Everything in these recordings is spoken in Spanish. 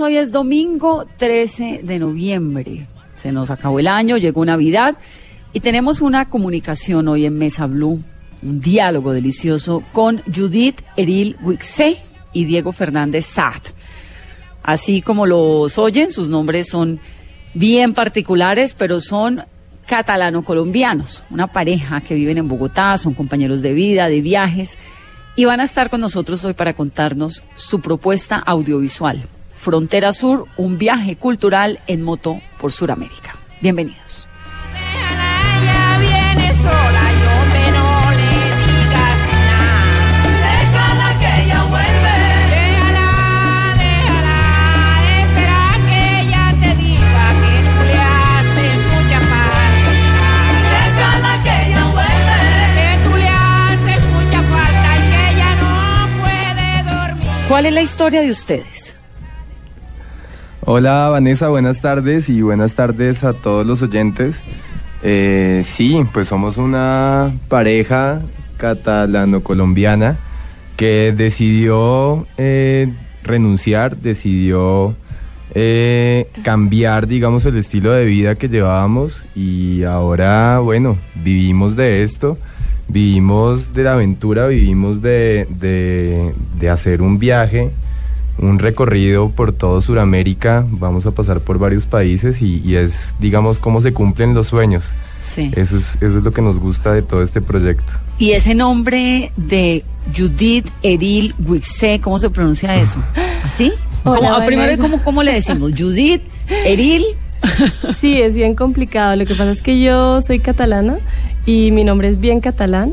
Hoy es domingo 13 de noviembre. Se nos acabó el año, llegó Navidad y tenemos una comunicación hoy en Mesa Blue, un diálogo delicioso con Judith Eril Wixé y Diego Fernández Saad. Así como los oyen, sus nombres son bien particulares, pero son catalano-colombianos, una pareja que viven en Bogotá, son compañeros de vida, de viajes, y van a estar con nosotros hoy para contarnos su propuesta audiovisual, Frontera Sur, un viaje cultural en moto por Sudamérica. Bienvenidos. Ella viene sola, yo me no le digas nada. Déjala que ella vuelve. Déjala, déjala, espera que ella te diga que tú le haces mucha falta. Déjala que ella vuelve. Que tú le haces mucha falta y que ella no puede dormir. ¿Cuál es la historia de ustedes? Hola Vanessa, buenas tardes y buenas tardes a todos los oyentes. Eh, sí, pues somos una pareja catalano-colombiana que decidió eh, renunciar, decidió eh, cambiar, digamos, el estilo de vida que llevábamos y ahora, bueno, vivimos de esto, vivimos de la aventura, vivimos de, de, de hacer un viaje un recorrido por todo Sudamérica, vamos a pasar por varios países y, y es, digamos, cómo se cumplen los sueños. Sí. Eso es, eso es lo que nos gusta de todo este proyecto. Y ese nombre de Judith Eril Wixé, ¿cómo se pronuncia eso? ¿Así? Hola, ¿Cómo- ah, primero. ¿cómo, ¿cómo le decimos? Judith Eril. Sí, es bien complicado. Lo que pasa es que yo soy catalana y mi nombre es bien catalán.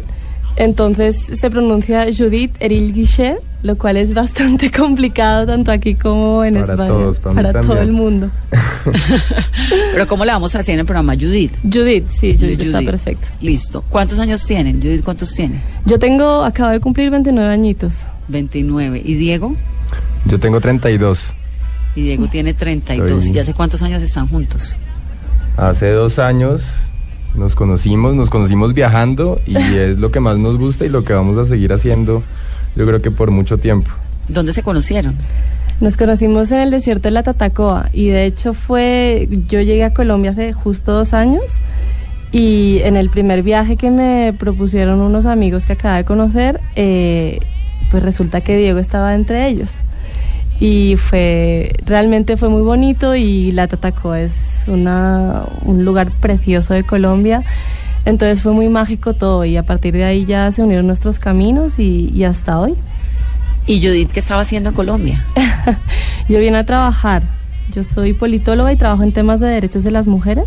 Entonces se pronuncia Judith Eril Guichet, lo cual es bastante complicado tanto aquí como en Para España. todos, para mí todo el mundo. Pero ¿cómo le vamos a hacer en el programa Judith? Judith, sí, Judith, está Judith. perfecto. Listo. ¿Cuántos años tienen? Judith, ¿cuántos tiene? Yo tengo, acabo de cumplir 29 añitos. 29. ¿Y Diego? Yo tengo 32. Y Diego tiene 32. Soy- ¿Y hace cuántos años están juntos? Hace dos años nos conocimos, nos conocimos viajando y es lo que más nos gusta y lo que vamos a seguir haciendo, yo creo que por mucho tiempo. ¿Dónde se conocieron? Nos conocimos en el desierto de la Tatacoa y de hecho fue, yo llegué a Colombia hace justo dos años y en el primer viaje que me propusieron unos amigos que acaba de conocer, eh, pues resulta que Diego estaba entre ellos. Y fue, realmente fue muy bonito y la Tatacoa es una, un lugar precioso de Colombia. Entonces fue muy mágico todo y a partir de ahí ya se unieron nuestros caminos y, y hasta hoy. ¿Y Judith qué estaba haciendo en Colombia? Yo vine a trabajar. Yo soy politóloga y trabajo en temas de derechos de las mujeres.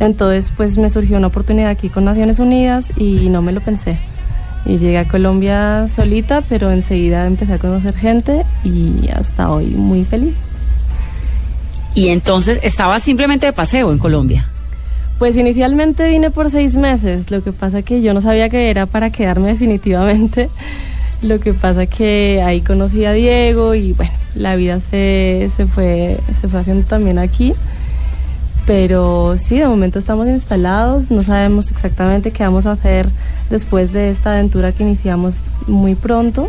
Entonces, pues me surgió una oportunidad aquí con Naciones Unidas y no me lo pensé. Y llegué a Colombia solita, pero enseguida empecé a conocer gente y hasta hoy muy feliz. Y entonces estaba simplemente de paseo en Colombia. Pues inicialmente vine por seis meses, lo que pasa que yo no sabía que era para quedarme definitivamente. Lo que pasa que ahí conocí a Diego y bueno, la vida se, se, fue, se fue haciendo también aquí. Pero sí, de momento estamos instalados, no sabemos exactamente qué vamos a hacer después de esta aventura que iniciamos muy pronto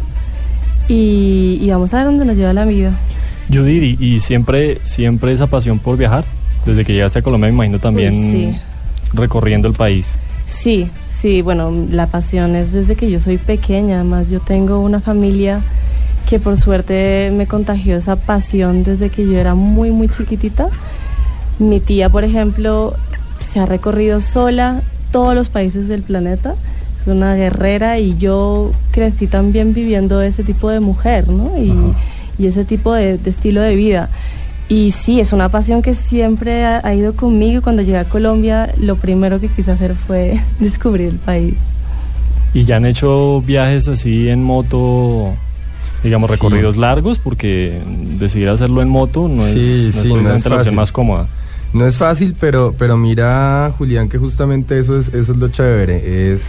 y, y vamos a ver dónde nos lleva la vida. Judith, y, y siempre, siempre esa pasión por viajar, desde que llegaste a Colombia, me imagino también Uy, sí. recorriendo el país. Sí, sí, bueno, la pasión es desde que yo soy pequeña, además yo tengo una familia que por suerte me contagió esa pasión desde que yo era muy, muy chiquitita. Mi tía, por ejemplo, se ha recorrido sola todos los países del planeta, es una guerrera y yo crecí también viviendo ese tipo de mujer, ¿no? Y, y ese tipo de, de estilo de vida. Y sí, es una pasión que siempre ha, ha ido conmigo. Cuando llegué a Colombia, lo primero que quise hacer fue descubrir el país. ¿Y ya han hecho viajes así en moto, digamos, Sí. recorridos largos? Porque decidir hacerlo en moto no es, Sí, no es no es la opción más cómoda. No es fácil, pero, pero mira, Julián, que justamente eso es, eso es lo chévere, es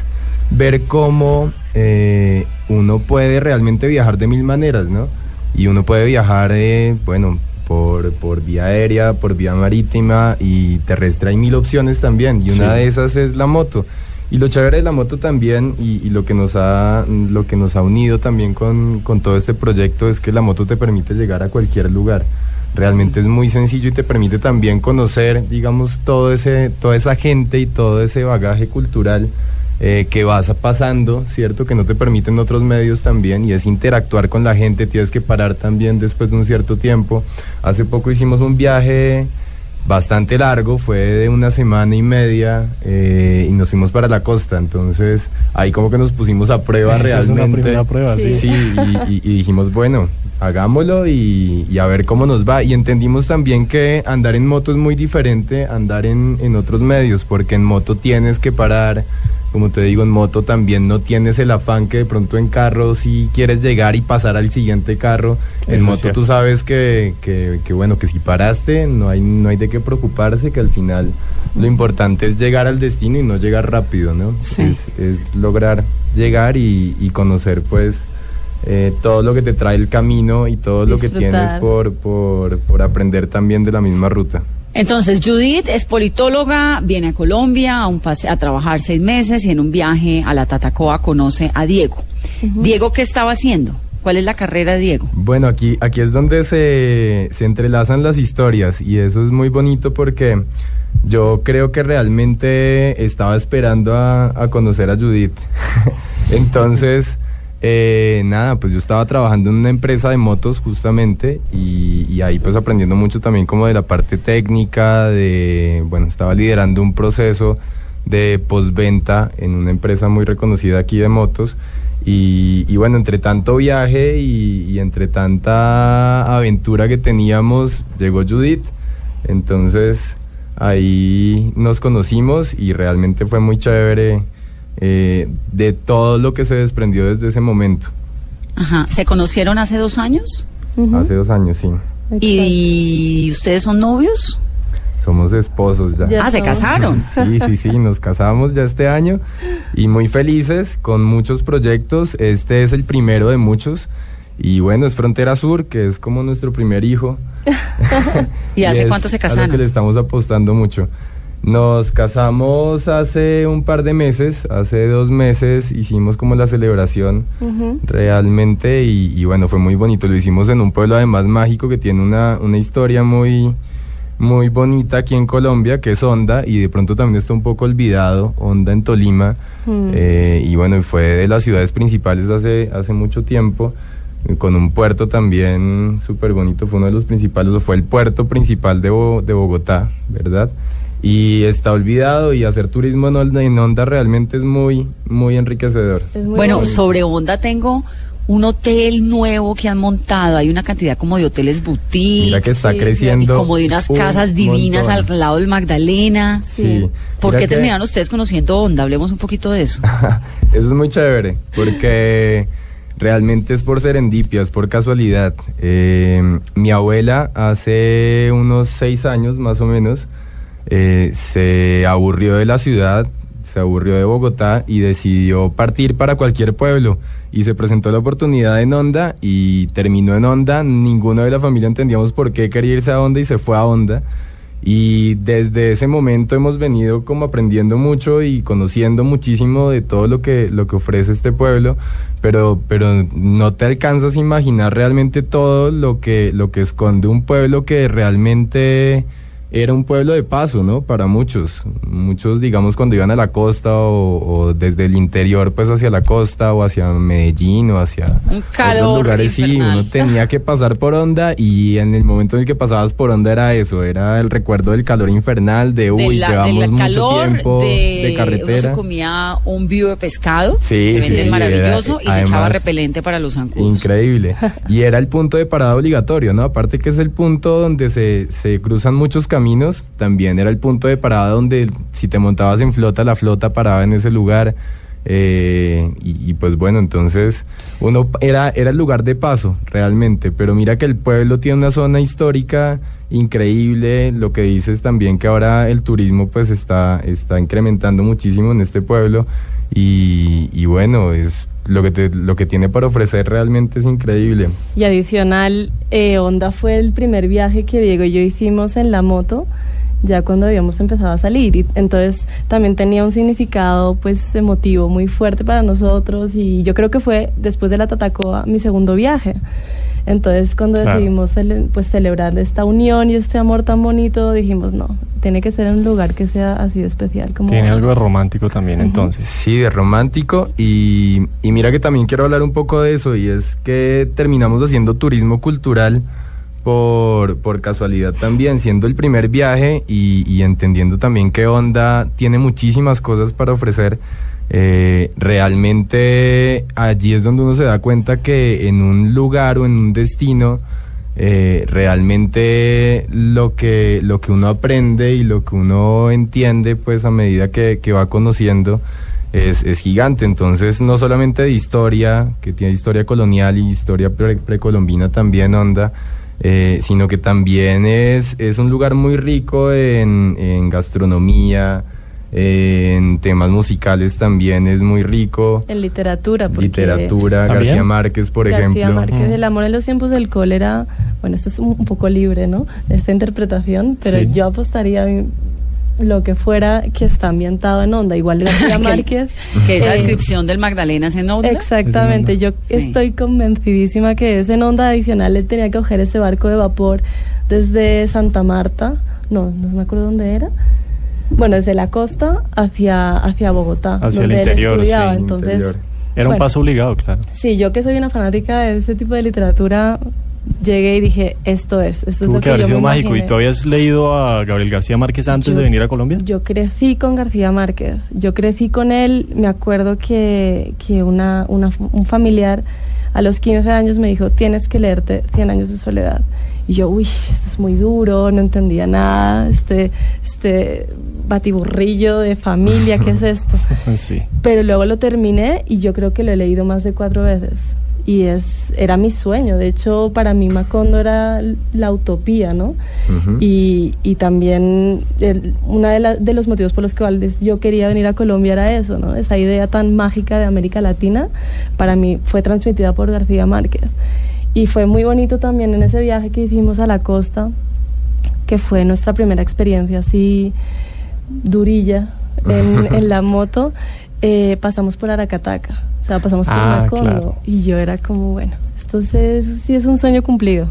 ver cómo eh, uno puede realmente viajar de mil maneras, ¿no? Y uno puede viajar, eh, bueno, por, por vía aérea, por vía marítima y terrestre, hay mil opciones también, y una Sí. de esas es la moto. Y lo chévere de la moto también, y, y lo, que nos ha, lo que nos ha unido también con, con todo este proyecto, es que la moto te permite llegar a cualquier lugar. Realmente es muy sencillo y te permite también conocer, digamos, todo ese, toda esa gente y todo ese bagaje cultural eh, que vas pasando, ¿cierto? Que no te permiten otros medios también y es interactuar con la gente, tienes que parar también después de un cierto tiempo. Hace poco hicimos un viaje bastante largo, fue de una semana y media eh, y nos fuimos para la costa, entonces ahí como que nos pusimos a prueba Esa es una realmente. primera prueba, sí. Sí, y, y- y dijimos, bueno, hagámoslo y, y a ver cómo nos va. Y entendimos también que andar en moto es muy diferente a andar en, en otros medios, porque en moto tienes que parar. Como te digo, en moto también no tienes el afán que de pronto en carro si quieres llegar y pasar al siguiente carro. En Eso moto tú sabes que, que, que, bueno, que si paraste no hay, no hay de qué preocuparse, que al final lo importante es llegar al destino y no llegar rápido, ¿no? Sí. Es, es lograr llegar y, y conocer pues eh, todo lo que te trae el camino y todo lo que tienes por, por, por aprender también de la misma ruta. Entonces, Judith es politóloga, viene a Colombia a, un pase- a trabajar seis meses y en un viaje a la Tatacoa conoce a Diego. Diego, ¿qué estaba haciendo? ¿Cuál es la carrera de Diego? Bueno, aquí, aquí es donde se, se entrelazan las historias y eso es muy bonito porque yo creo que realmente estaba esperando a, a conocer a Judith. Entonces, eh, nada, pues yo estaba trabajando en una empresa de motos justamente y, ahí pues aprendiendo mucho también como de la parte técnica, de, bueno, estaba liderando un proceso de postventa en una empresa muy reconocida aquí de motos. Y, y bueno, entre tanto viaje y, y entre tanta aventura que teníamos, llegó Judith. Entonces ahí nos conocimos y realmente fue muy chévere eh, de todo lo que se desprendió desde ese momento, Ajá. ¿Se conocieron hace dos años? Hace dos años, sí. ¿Y ustedes son novios? Somos esposos ya. Ya ah, se casaron. Sí, sí, sí, nos casamos ya este año y muy felices con muchos proyectos. Este es el primero de muchos. Y bueno, es Frontera Sur, que es como nuestro primer hijo. ¿Y hace es cuánto se a lo que casaron? le estamos apostando mucho. Nos casamos hace un par de meses, hace dos meses hicimos como la celebración realmente y, y bueno, fue muy bonito. Lo hicimos en un pueblo además mágico que tiene una, una historia muy, muy bonita aquí en Colombia, que es Honda, y de pronto también está un poco olvidado, Honda en Tolima. Mm. Eh, y bueno, fue de las ciudades principales hace, hace mucho tiempo, con un puerto también súper bonito, fue uno de los principales, fue el puerto principal de, Bo- de Bogotá, ¿verdad? Y está olvidado y hacer turismo en Honda realmente es muy, muy enriquecedor. Es muy Bueno, bonito. sobre Honda tengo un hotel nuevo que han montado. Hay una cantidad como de hoteles boutique. Mira que está sí, y creciendo. como de unas un casas divinas montón. al lado del Magdalena. Sí. ¿Por Mira qué que- terminaron ustedes conociendo Onda? Hablemos un poquito de eso. Eso es muy chévere, porque realmente es por serendipia, es por casualidad. Eh, mi abuela hace unos seis años más o menos eh, se aburrió de la ciudad, se aburrió de Bogotá y decidió partir para cualquier pueblo. Y se presentó la oportunidad en Honda y terminó en Honda. Ninguno de la familia entendíamos por qué quería irse a Honda y se fue a Honda. Y desde ese momento hemos venido como aprendiendo mucho y conociendo muchísimo de todo lo que, lo que ofrece este pueblo, pero, pero no te alcanzas a imaginar realmente todo lo que, lo que esconde un pueblo que realmente era un pueblo de paso, ¿no? Para muchos. Muchos, digamos, cuando iban a la costa o, o desde el interior, pues hacia la costa o hacia Medellín o hacia Un calor otros lugares, sí, infernal. uno tenía que pasar por onda y en el momento en el que pasabas por onda era eso, era el recuerdo del calor infernal, de uy, de la, llevamos del mucho calor, tiempo de, de, Uno se carretera. comía un vivo de pescado, Sí, que sí, venden sí, maravilloso, era- y se echaba además- repelente para los zancudos. Increíble. Y era el punto de parada obligatorio, ¿no? Aparte que es el punto donde se, se cruzan muchos caminos, también era el punto de parada donde si te montabas en flota, la flota paraba en ese lugar. Eh, y, pues bueno, entonces uno era, era el lugar de paso realmente, pero mira que el pueblo tiene una zona histórica increíble, lo que dices también que ahora el turismo pues está, está incrementando muchísimo en este pueblo. Y, y bueno, es lo que, te- lo que tiene para ofrecer realmente es increíble. Y adicional, eh, Honda fue el primer viaje que Diego y yo hicimos en la moto, ya cuando habíamos empezado a salir. Y entonces también tenía un significado pues emotivo muy fuerte para nosotros y yo creo que fue después de la Tatacoa mi segundo viaje. Entonces cuando Claro. decidimos cele- pues celebrar esta unión y este amor tan bonito, dijimos no, tiene que ser un lugar que sea así de especial como Tiene Honda". algo de romántico también, entonces. Sí, de romántico y, y mira que también quiero hablar un poco de eso y es que terminamos haciendo turismo cultural por, por casualidad también, siendo el primer viaje y, y entendiendo también que Honda tiene muchísimas cosas para ofrecer. eh, realmente allí es donde uno se da cuenta que en un lugar o en un destino eh, realmente lo que, lo que uno aprende y lo que uno entiende pues a medida que, que va conociendo es, es gigante. Entonces no solamente de historia, que tiene historia colonial y historia pre- precolombina también onda, eh, sino que también es, es un lugar muy rico en, en gastronomía, en temas musicales también es muy rico. en literatura. porque- Literatura, ¿También? García Márquez, por García ejemplo. Márquez, Mm. El amor en los tiempos del cólera, bueno, esto es un, un poco libre, ¿no? Esta interpretación, pero Sí. yo apostaría lo que fuera que está ambientado en onda, igual García Que- Márquez. Que esa eh, descripción del Magdalena es en Onda. Exactamente, Es en yo. Sí. estoy convencidísima que es en onda adicional, él tenía que coger ese barco de vapor desde Santa Marta, no, no me acuerdo dónde era. Bueno, desde la costa hacia, hacia Bogotá, Hacia el donde él interior, estudiaba. sí, Entonces, interior. Era un paso obligado, claro. Sí, yo que soy una fanática de ese tipo de literatura, llegué y dije, esto es, esto es Tuvo lo que que haber yo sido me mágico. ¿Y imaginé. tú habías leído a Gabriel García Márquez antes Yo- de venir a Colombia? Yo crecí con García Márquez. Yo crecí con él. Me acuerdo que, que una, una- un familiar a los 15 años me dijo, tienes que leerte 100 años de soledad. Y yo, uy, esto es muy duro, no entendía nada, este, este batiburrillo de familia, ¿qué es esto? sí. Pero luego lo terminé y yo creo que lo he leído más de cuatro veces. Y es, era mi sueño. De hecho, para mí Macondo era la utopía, ¿no? Ujú. Y, y también el- uno de, la- de los motivos por los cuales yo quería venir a Colombia era eso, ¿no? Esa idea tan mágica de América Latina, para mí fue transmitida por García Márquez. Y fue muy bonito también en ese viaje que hicimos a la costa, que fue nuestra primera experiencia así durilla en, en la moto, eh, pasamos por Aracataca, o sea, pasamos por Ah, Macondo. claro. Y yo era como, bueno, entonces sí es un sueño cumplido.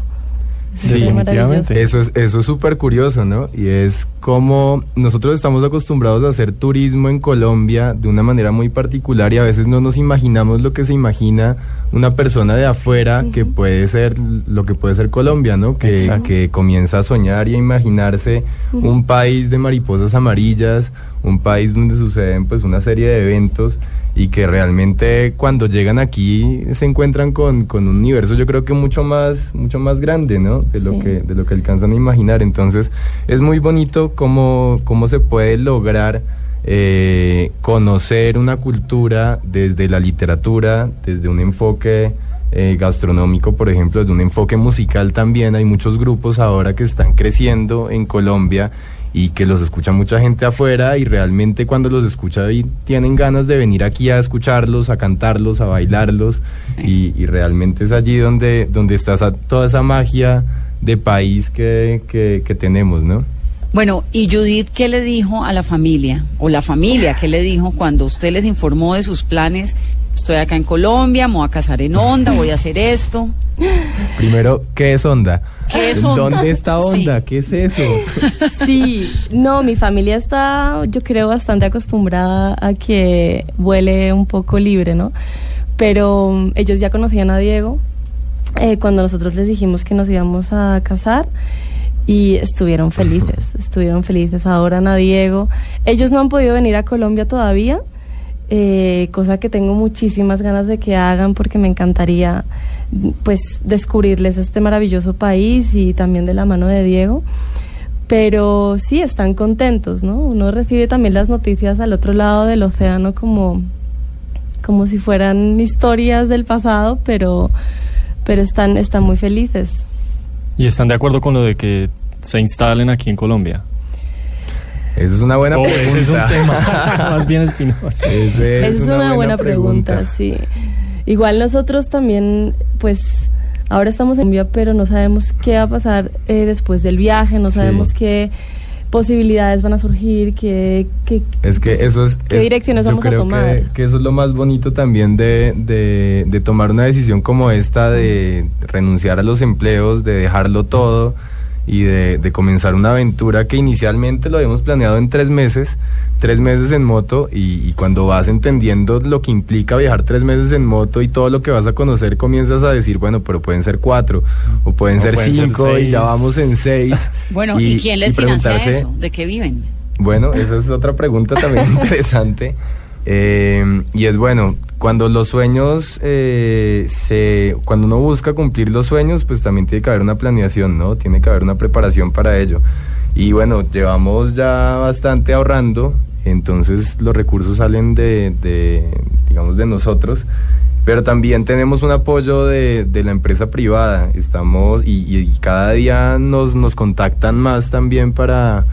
Sí, definitivamente. Eso es eso es súper curioso, ¿no? Y es como nosotros estamos acostumbrados a hacer turismo en Colombia de una manera muy particular y a veces no nos imaginamos lo que se imagina una persona de afuera que puede ser lo que puede ser Colombia, ¿no? Que, Exacto. que comienza a soñar y a imaginarse un país de mariposas amarillas, un país donde suceden pues una serie de eventos y que realmente cuando llegan aquí se encuentran con, con un universo yo creo que mucho más mucho más grande no de lo Sí. que de lo que alcanzan a imaginar entonces es muy bonito cómo cómo se puede lograr eh, conocer una cultura desde la literatura desde un enfoque eh, gastronómico, por ejemplo, desde un enfoque musical también. Hay muchos grupos ahora que están creciendo en Colombia y que los escucha mucha gente afuera y realmente cuando los escucha ahí tienen ganas de venir aquí a escucharlos, a cantarlos, a bailarlos y, y realmente es allí donde, donde está esa- toda esa magia de país que, que, que tenemos, ¿no? Bueno, ¿y Judith qué le dijo a la familia? O la familia, ¿qué le dijo cuando usted les informó de sus planes? Estoy acá en Colombia, me voy a casar en Onda, voy a hacer esto. Primero, ¿qué es onda? ¿Qué es onda? ¿Dónde está Sí. onda? ¿Qué es eso? Sí, no, mi familia está, yo creo, bastante acostumbrada a que vuele un poco libre, ¿no? Pero mm, ellos ya conocían a Diego eh, cuando nosotros les dijimos que nos íbamos a casar y estuvieron felices, estuvieron felices, adoran a Diego. Ellos no han podido venir a Colombia todavía, eh, cosa que tengo muchísimas ganas de que hagan porque me encantaría pues descubrirles este maravilloso país y también de la mano de Diego. Pero sí, están contentos, ¿no? Uno recibe también las noticias al otro lado del océano como, como si fueran historias del pasado, pero, pero están, están muy felices. ¿Y están de acuerdo con lo de que se instalen aquí en Colombia? Esa es una buena Oh, pregunta. ese es un tema más bien espinoso. Esa es una, buena, pregunta. sí. Igual nosotros también, pues, ahora estamos en Colombia, pero no sabemos qué va a pasar eh, después del viaje, no Sí. sabemos qué posibilidades van a surgir, qué, qué Es que eso es... ¿Qué es- direcciones yo vamos a creo tomar? Que, que eso es lo más bonito también de, de, de tomar una decisión como esta, de renunciar a los empleos, de dejarlo todo y de, de comenzar una aventura que inicialmente lo habíamos planeado en tres meses, tres meses en moto y, y cuando vas entendiendo lo que implica viajar tres meses en moto y todo lo que vas a conocer, comienzas a decir, bueno, pero pueden ser cuatro o pueden O ser pueden ser cinco y ya vamos en seis. Bueno, ¿y, quién les financia eso? ¿De qué viven? bueno, esa es otra pregunta también interesante. Eh, y es bueno, cuando los sueños, eh, se, cuando uno busca cumplir los sueños, pues también tiene que haber una planeación, ¿no? Tiene que haber una preparación para ello. Y bueno, llevamos ya bastante ahorrando, entonces los recursos salen de, de, digamos, de nosotros. Pero también tenemos un apoyo de, de la empresa privada. Estamos y, y cada día nos, nos contactan más también para,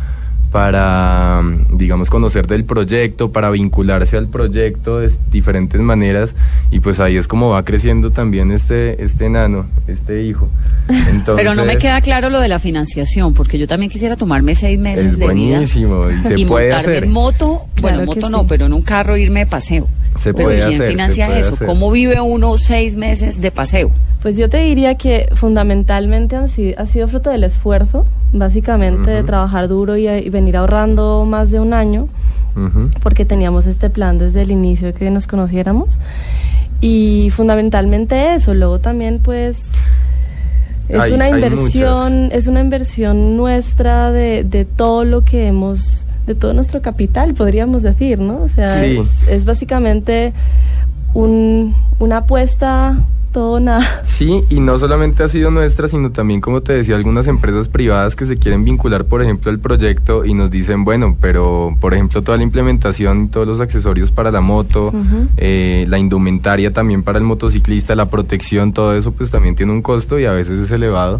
para, digamos, conocer del proyecto, para vincularse al proyecto de diferentes maneras. Y pues ahí es como va creciendo también este, este enano, este hijo. Entonces, Pero no me queda claro lo de la financiación, porque yo también quisiera tomarme seis meses Es de vida buenísimo y se y puede montarme hacer. en moto, bueno, Claro en moto sí. no, pero en un carro irme de paseo. Se pero puede ¿quién hacer, se financia puede eso? hacer. ¿Cómo vive uno seis meses de paseo? Pues yo te diría que fundamentalmente han ha sido fruto del esfuerzo, básicamente de trabajar duro y, y venir ahorrando más de un año, porque teníamos este plan desde el inicio de que nos conociéramos. Y fundamentalmente eso, luego también pues es Hay- una inversión, es una inversión nuestra de, de todo lo que hemos, de todo nuestro capital, podríamos decir, ¿no? O sea, Sí. es, es básicamente un, una apuesta, todo nada. Sí, y no solamente ha sido nuestra, sino también, como te decía, algunas empresas privadas que se quieren vincular, por ejemplo, al proyecto y nos dicen, bueno, pero, por ejemplo, toda la implementación, todos los accesorios para la moto, eh, la indumentaria también para el motociclista, la protección, todo eso, pues también tiene un costo y a veces es elevado.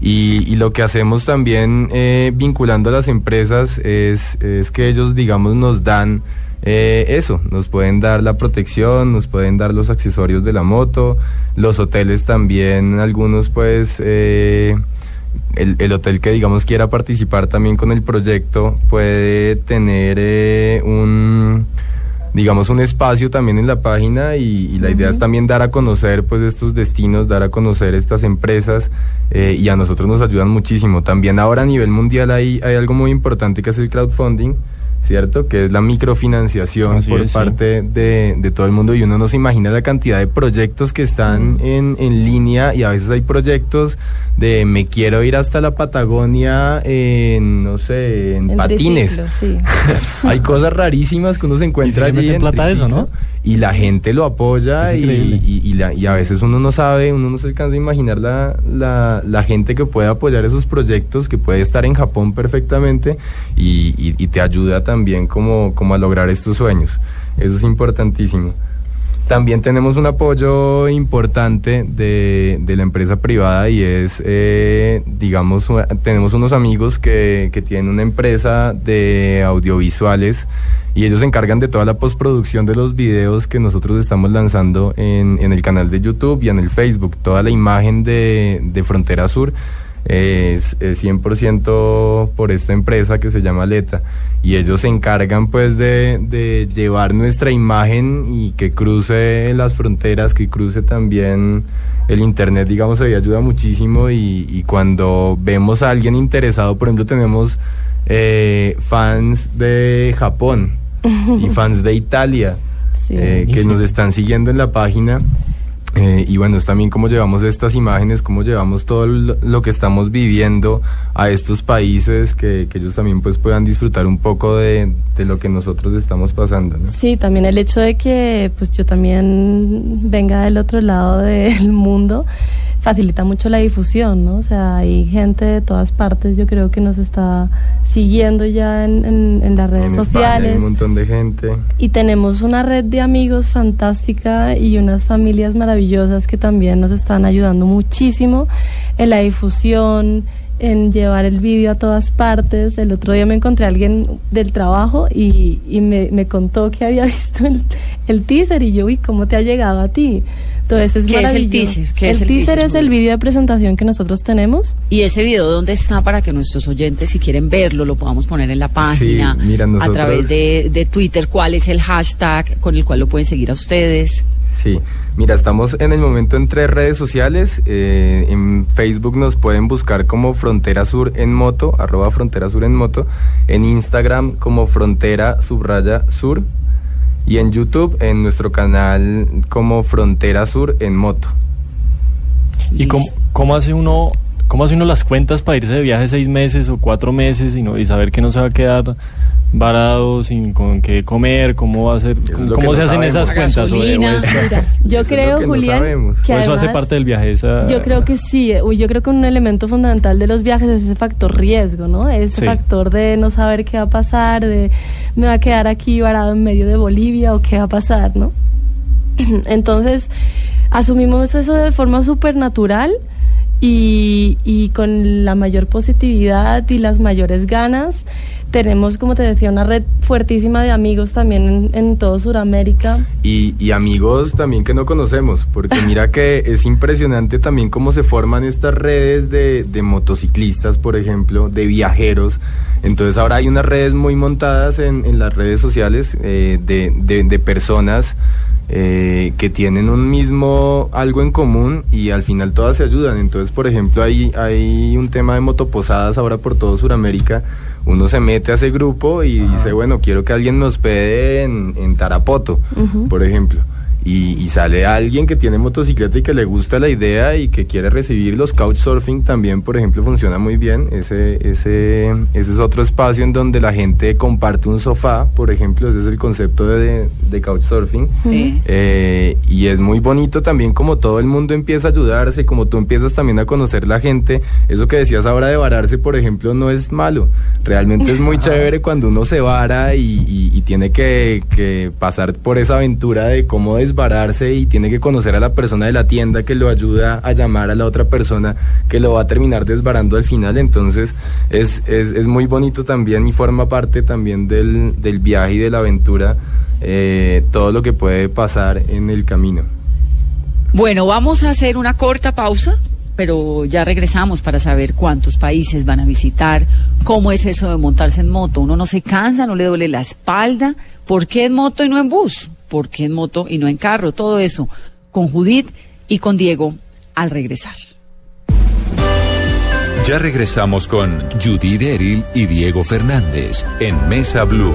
Y, y lo que hacemos también eh, vinculando a las empresas es, es que ellos, digamos, nos dan eh, eso, nos pueden dar la protección, nos pueden dar los accesorios de la moto, los hoteles también, algunos pues... eh, el, el hotel que digamos quiera participar también con el proyecto puede tener eh, un digamos un espacio también en la página y, y la idea es también dar a conocer pues estos destinos dar a conocer estas empresas eh, y a nosotros nos ayudan muchísimo. También ahora a nivel mundial hay, hay algo muy importante que es el crowdfunding ¿cierto? Que es la microfinanciación Así por es, sí. parte de, de todo el mundo y uno no se imagina la cantidad de proyectos que están en, en línea y a veces hay proyectos de me quiero ir hasta la Patagonia en, no sé, en, En patines. triciclo, sí. Hay cosas rarísimas que uno se encuentra Y se allí en plata a eso, triciclo, ¿no? Y la gente lo apoya y, y, y la- y a veces uno no sabe, uno no se alcanza a imaginar la, la, la gente que puede apoyar esos proyectos, que puede estar en Japón perfectamente y, y- y te ayuda también como, como a lograr estos sueños. Eso es importantísimo. También tenemos un apoyo importante de, de la empresa privada y es, eh, digamos, tenemos unos amigos que, que tienen una empresa de audiovisuales y ellos se encargan de toda la postproducción de los videos que nosotros estamos lanzando en, en el canal de YouTube y en el Facebook. Toda la imagen de, de Frontera Sur es, es 100% por esta empresa que se llama Leta y ellos se encargan pues de, de llevar nuestra imagen y que cruce las fronteras, que cruce también el internet, digamos, ahí ayuda muchísimo y, y cuando vemos a alguien interesado, por ejemplo, tenemos eh, fans de Japón y fans de Italia Sí. eh, que nos están siguiendo en la página. Eh, y bueno, es también cómo llevamos estas imágenes, cómo llevamos todo lo que estamos viviendo a estos países, que, que ellos también pues puedan disfrutar un poco de, de lo que nosotros estamos pasando. ¿no? Sí, también el hecho de que pues yo también venga del otro lado del mundo facilita mucho la difusión, ¿no? O sea, hay gente de todas partes, yo creo que nos está siguiendo ya en, en- en las redes en España hay sociales. un montón de gente. Y tenemos una red de amigos fantástica y unas familias maravillosas que también nos están ayudando muchísimo en la difusión, en llevar el vídeo a todas partes. El otro día me encontré a alguien del trabajo y, y me, me contó que había visto el, el teaser y yo, uy, ¿cómo te ha llegado a ti? Entonces es ¿Qué es el maravilloso. teaser? ¿Qué el es el teaser teaser, es el vídeo de presentación que nosotros tenemos. ¿Y ese video dónde está para que nuestros oyentes, si quieren verlo, lo podamos poner en la página? mira, A nosotros- través de, de Twitter, ¿cuál es el hashtag con el cual lo pueden seguir a ustedes? Sí, mira, estamos en el momento en tres redes sociales. eh, en Facebook nos pueden buscar como Frontera Sur en moto, arroba Frontera Sur en moto. En Instagram como Frontera Subraya Sur. Y en YouTube en nuestro canal como Frontera Sur en moto. ¿Y cómo, cómo hace uno cómo hace uno las cuentas para irse de viaje seis meses o cuatro meses y, no, y saber que no se va a quedar varado sin con qué comer? ¿Cómo va a ser? Es ¿Cómo se hacen esas cuentas? Gasolina. Mira, yo Eso creo, que Julián, que eso hace parte del viaje. Esa, Yo creo que sí, yo creo que un elemento fundamental de los viajes es ese factor riesgo, ¿no? Ese Sí. factor de no saber qué va a pasar, de me va a quedar aquí varado en medio de Bolivia o qué va a pasar, ¿no? Entonces, asumimos eso de forma súper natural y, y con la mayor positividad y las mayores ganas. Tenemos, como te decía, una red fuertísima de amigos también en, todo Sudamérica. Y, y amigos también que no conocemos, porque mira que es impresionante también cómo se forman estas redes de, de motociclistas, por ejemplo, de viajeros. Entonces ahora hay unas redes muy montadas en, las redes sociales eh, de, de- de personas eh, que tienen un mismo algo en común y al final todas se ayudan. Entonces, por ejemplo, hay, hay un tema de motoposadas ahora por todo Sudamérica. Uno se mete a ese grupo y dice, bueno, quiero que alguien me hospede en, en Tarapoto, por ejemplo. Y, y sale alguien que tiene motocicleta y que le gusta la idea y que quiere recibir los couchsurfing también, por ejemplo, funciona muy bien. Ese, ese, ese es otro espacio en donde la gente comparte un sofá, por ejemplo, ese es el concepto de, de couchsurfing. Sí. Eh, y es muy bonito también como todo el mundo empieza a ayudarse, como tú empiezas también a conocer la gente. Eso que decías ahora de vararse, por ejemplo, no es malo. Realmente es muy chévere cuando uno se vara y, y- y tiene que, que pasar por esa aventura de cómo y tiene que conocer a la persona de la tienda que lo ayuda a llamar a la otra persona que lo va a terminar desvarando al final. Entonces es, es, es muy bonito también y forma parte también del, del viaje y de la aventura eh, todo lo que puede pasar en el camino. Bueno, vamos a hacer una corta pausa, pero ya regresamos para saber cuántos países van a visitar, cómo es eso de montarse en moto. Uno no se cansa, no le duele la espalda. ¿Por qué en moto y no en bus? ¿Por qué en moto y no en carro? Todo eso con Judith y con Diego al regresar. Ya regresamos con Judy Deril y Diego Fernández en Mesa Blue.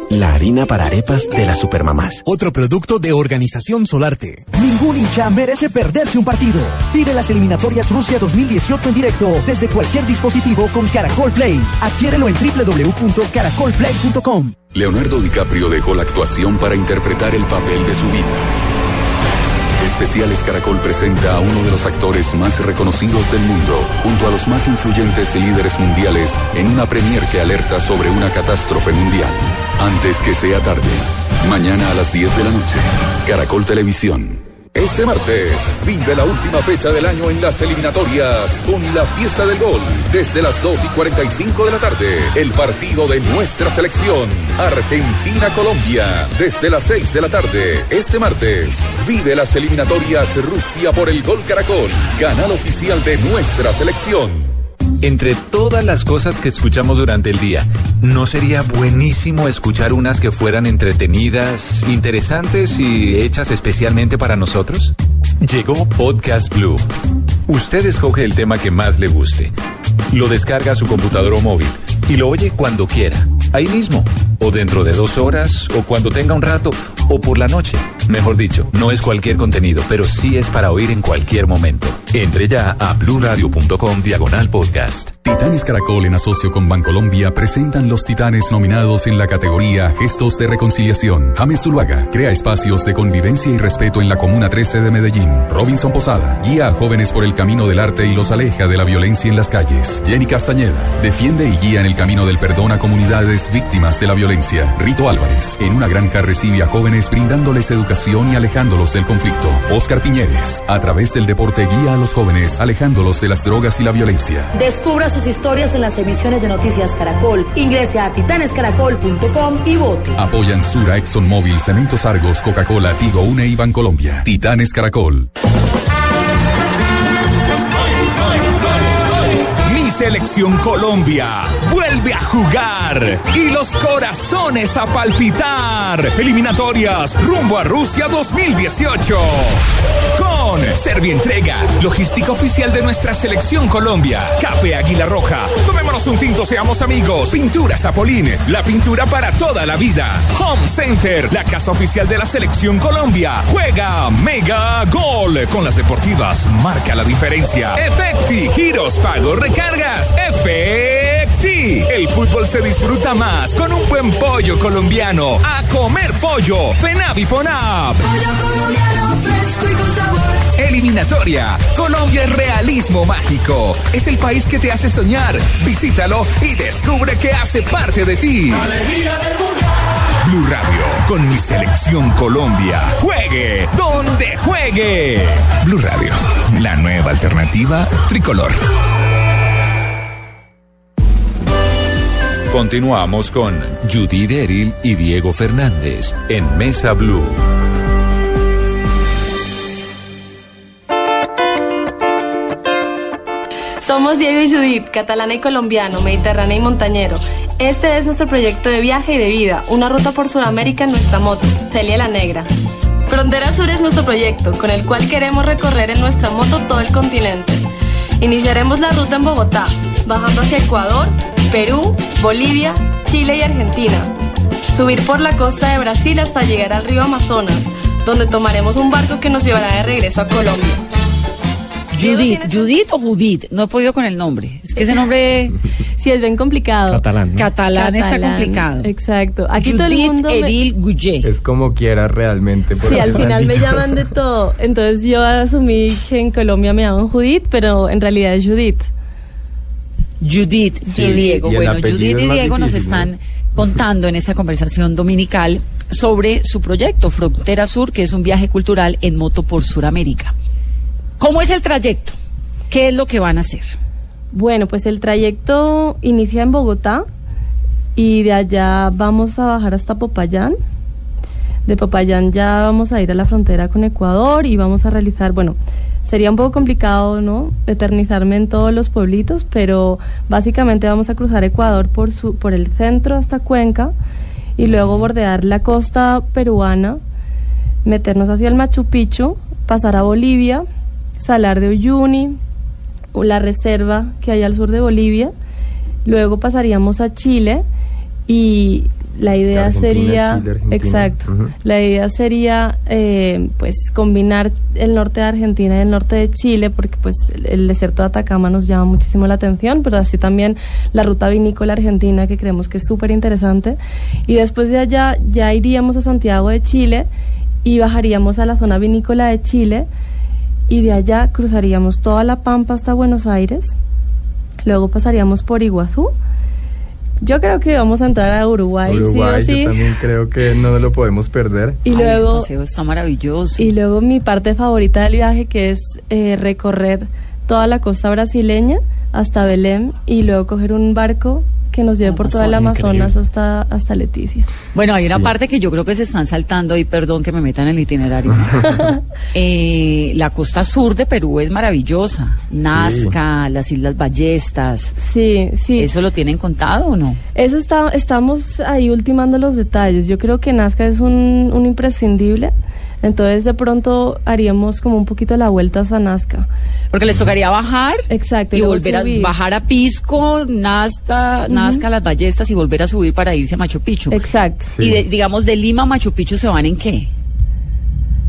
la harina para arepas de las supermamás. Otro producto de Organización Solarte. Ningún hincha merece perderse un partido. Vive las eliminatorias Rusia 2018 en directo desde cualquier dispositivo con Caracol Play. Adquiérelo en www.caracolplay.com. Leonardo DiCaprio dejó la actuación para interpretar el papel de su vida. Especiales Caracol presenta a uno de los actores más reconocidos del mundo, junto a los más influyentes líderes mundiales, en una premier que alerta sobre una catástrofe mundial. Antes que sea tarde, mañana a las 10 de la noche, Caracol Televisión. Este martes vive la última fecha del año en las eliminatorias con la fiesta del gol. Desde las 2 y 45 de la tarde, el partido de nuestra selección, Argentina-Colombia. Desde las 6 de la tarde, este martes, vive las eliminatorias Rusia por el Gol Caracol, canal oficial de nuestra selección. Entre todas las cosas que escuchamos durante el día, ¿no sería buenísimo escuchar unas que fueran entretenidas, interesantes y hechas especialmente para nosotros? Llegó Podcast Blue. Usted escoge el tema que más le guste. Lo descarga a su computador o móvil y lo oye cuando quiera, ahí mismo, o dentro de dos horas, o cuando tenga un rato, o por la noche. Mejor dicho, no es cualquier contenido, pero sí es para oír en cualquier momento. Entre ya a bluradio.com diagonal podcast. Titanes Caracol en asocio con Bancolombia presentan los titanes nominados en la categoría Gestos de Reconciliación. James Zuluaga crea espacios de convivencia y respeto en la Comuna 13 de Medellín. Robinson Posada guía a jóvenes por el camino del arte y los aleja de la violencia en las calles. Jenny Castañeda defiende y guía en el camino del perdón a comunidades víctimas de la violencia. Rito Álvarez en una granja recibe a jóvenes brindándoles educación y alejándolos del conflicto. Oscar Piñeres a través del deporte guía a los jóvenes alejándolos de las drogas y la violencia. Descubra sus historias en las emisiones de Noticias Caracol. Ingrese a titanescaracol.com y vote. Apoyan Sura, ExxonMobil, Cementos Argos, Coca-Cola, Tigo, Une y Bancolombia. Titanes Caracol. Selección Colombia vuelve a jugar y los corazones a palpitar. Eliminatorias rumbo a Rusia 2018. Con Servientrega, logística oficial de nuestra selección Colombia. Café Águila Roja. Tomémonos un tinto, seamos amigos. Pintura Zapolín, la pintura para toda la vida. Home Center, la casa oficial de la selección Colombia. Juega Mega Gol. Con las deportivas marca la diferencia. Efecti, giros, pagos, recargas. Efecti. El fútbol se disfruta más con un buen pollo colombiano. A comer pollo. Fenavi Fonab. Eliminatoria. Colombia es realismo mágico. Es el país que te hace soñar. Visítalo y descubre que hace parte de ti. Blue Radio con mi selección Colombia. Juegue donde juegue. Blue Radio, la nueva alternativa tricolor. Continuamos con Judy Deril y Diego Fernández en Mesa Blue. Somos Diego y Judith, catalana y colombiano, mediterráneo y montañero. Este es nuestro proyecto de viaje y de vida, una ruta por Sudamérica en nuestra moto, Celia la Negra. Frontera Sur es nuestro proyecto, con el cual queremos recorrer en nuestra moto todo el continente. Iniciaremos la ruta en Bogotá, bajando hacia Ecuador, Perú, Bolivia, Chile y Argentina. Subir por la costa de Brasil hasta llegar al río Amazonas, donde tomaremos un barco que nos llevará de regreso a Colombia. Judith, Judith o Judith, no he podido con el nombre. Es que ese nombre Sí, es bien complicado. Catalán. ¿no? catalán, está complicado. Exacto. Aquí todo el Judith mundo me- Eril Gouget. Es como quiera realmente. por Sí, al me final me llaman de todo. Entonces yo asumí que en Colombia me llaman Judith, pero en realidad es Judith. Judith Sí, y Diego. y Bueno, Judith y Diego nos están contando en esta conversación dominical sobre su proyecto Frontera Sur, que es un viaje cultural en moto por Sudamérica. ¿Cómo es el trayecto? ¿Qué es lo que van a hacer? Bueno, pues el trayecto inicia en Bogotá y de allá vamos a bajar hasta Popayán. De Popayán ya vamos a ir a la frontera con Ecuador y vamos a realizar, bueno, sería un poco complicado, ¿no? Eternizarme en todos los pueblitos, pero básicamente vamos a cruzar Ecuador por su por el centro hasta Cuenca y luego bordear la costa peruana, meternos hacia el Machu Picchu, pasar a Bolivia, Salar de Uyuni, o la reserva que hay al sur de Bolivia. Luego pasaríamos a Chile y la idea Argentina, sería, Chile, exacto, la idea sería eh, pues combinar el norte de Argentina y el norte de Chile porque pues el, el desierto de Atacama nos llama muchísimo la atención, pero así también la ruta vinícola argentina que creemos que es súper interesante y después de allá ya iríamos a Santiago de Chile y bajaríamos a la zona vinícola de Chile y de allá cruzaríamos toda la Pampa hasta Buenos Aires, luego pasaríamos por Iguazú. Yo creo que vamos a entrar a Uruguay, Uruguay, sí o sí. yo también creo que no lo podemos perder. Y Ay, luego, ese paseo está maravilloso. y luego mi parte favorita del viaje que es eh, recorrer toda la costa brasileña hasta Belém y luego coger un barco que nos lleve por todo el Amazonas hasta, hasta Leticia. Bueno, hay una Sí. parte que yo creo que se están saltando y perdón que me metan en el itinerario. Eh, la costa sur de Perú es maravillosa. Nazca, las Islas Ballestas. Sí, sí. ¿Eso lo tienen contado o no? Eso está, estamos ahí ultimando los detalles. Yo creo que Nazca es un, un imprescindible. Entonces de pronto haríamos como un poquito la vuelta a Nazca. Porque les tocaría bajar Exacto, y volver a subir. bajar a Pisco, Nazca. Nazca, las Ballestas y volver a subir para irse a Machu Picchu. Exacto. Y de- digamos de Lima a Machu Picchu se van en qué?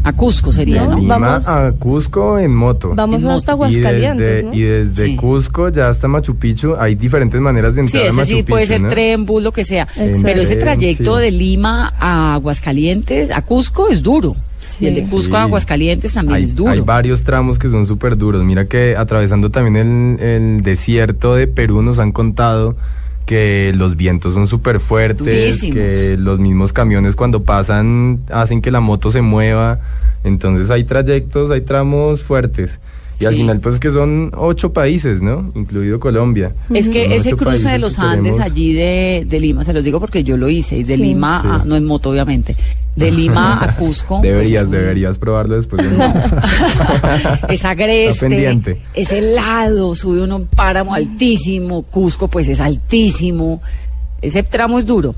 A Cusco sería, de ¿no? Lima Vamos- a Cusco en moto. Vamos En hasta moto. Y Aguascalientes, desde, ¿no? y desde Sí. Cusco ya hasta Machu Picchu hay diferentes maneras de Sí, entrar a ese Machu sí Picchu. puede ser ¿no? tren, bus, lo que sea. Exacto. Pero ese trayecto sí. de Lima a Aguascalientes, a Cusco es duro. Y el de Cusco a Sí. Aguascalientes también hay, es duro. hay varios tramos que son súper duros. Mira que atravesando también el, el desierto de Perú nos han contado que los vientos son súper fuertes, Durísimos. que los mismos camiones cuando pasan hacen que la moto se mueva. Entonces hay trayectos, hay tramos fuertes. Y al final pues que son ocho países, ¿no? Incluido Colombia. Es que Son ese cruce de los Andes tenemos. allí de, de Lima, se los digo porque yo lo hice, y de Sí. Lima, a- no en moto obviamente, de Lima a Cusco. pues, Deberías, es un- deberías probarlo después. de es agreste, pendiente. es helado, sube uno a un páramo altísimo, Cusco pues es altísimo, ese tramo es duro.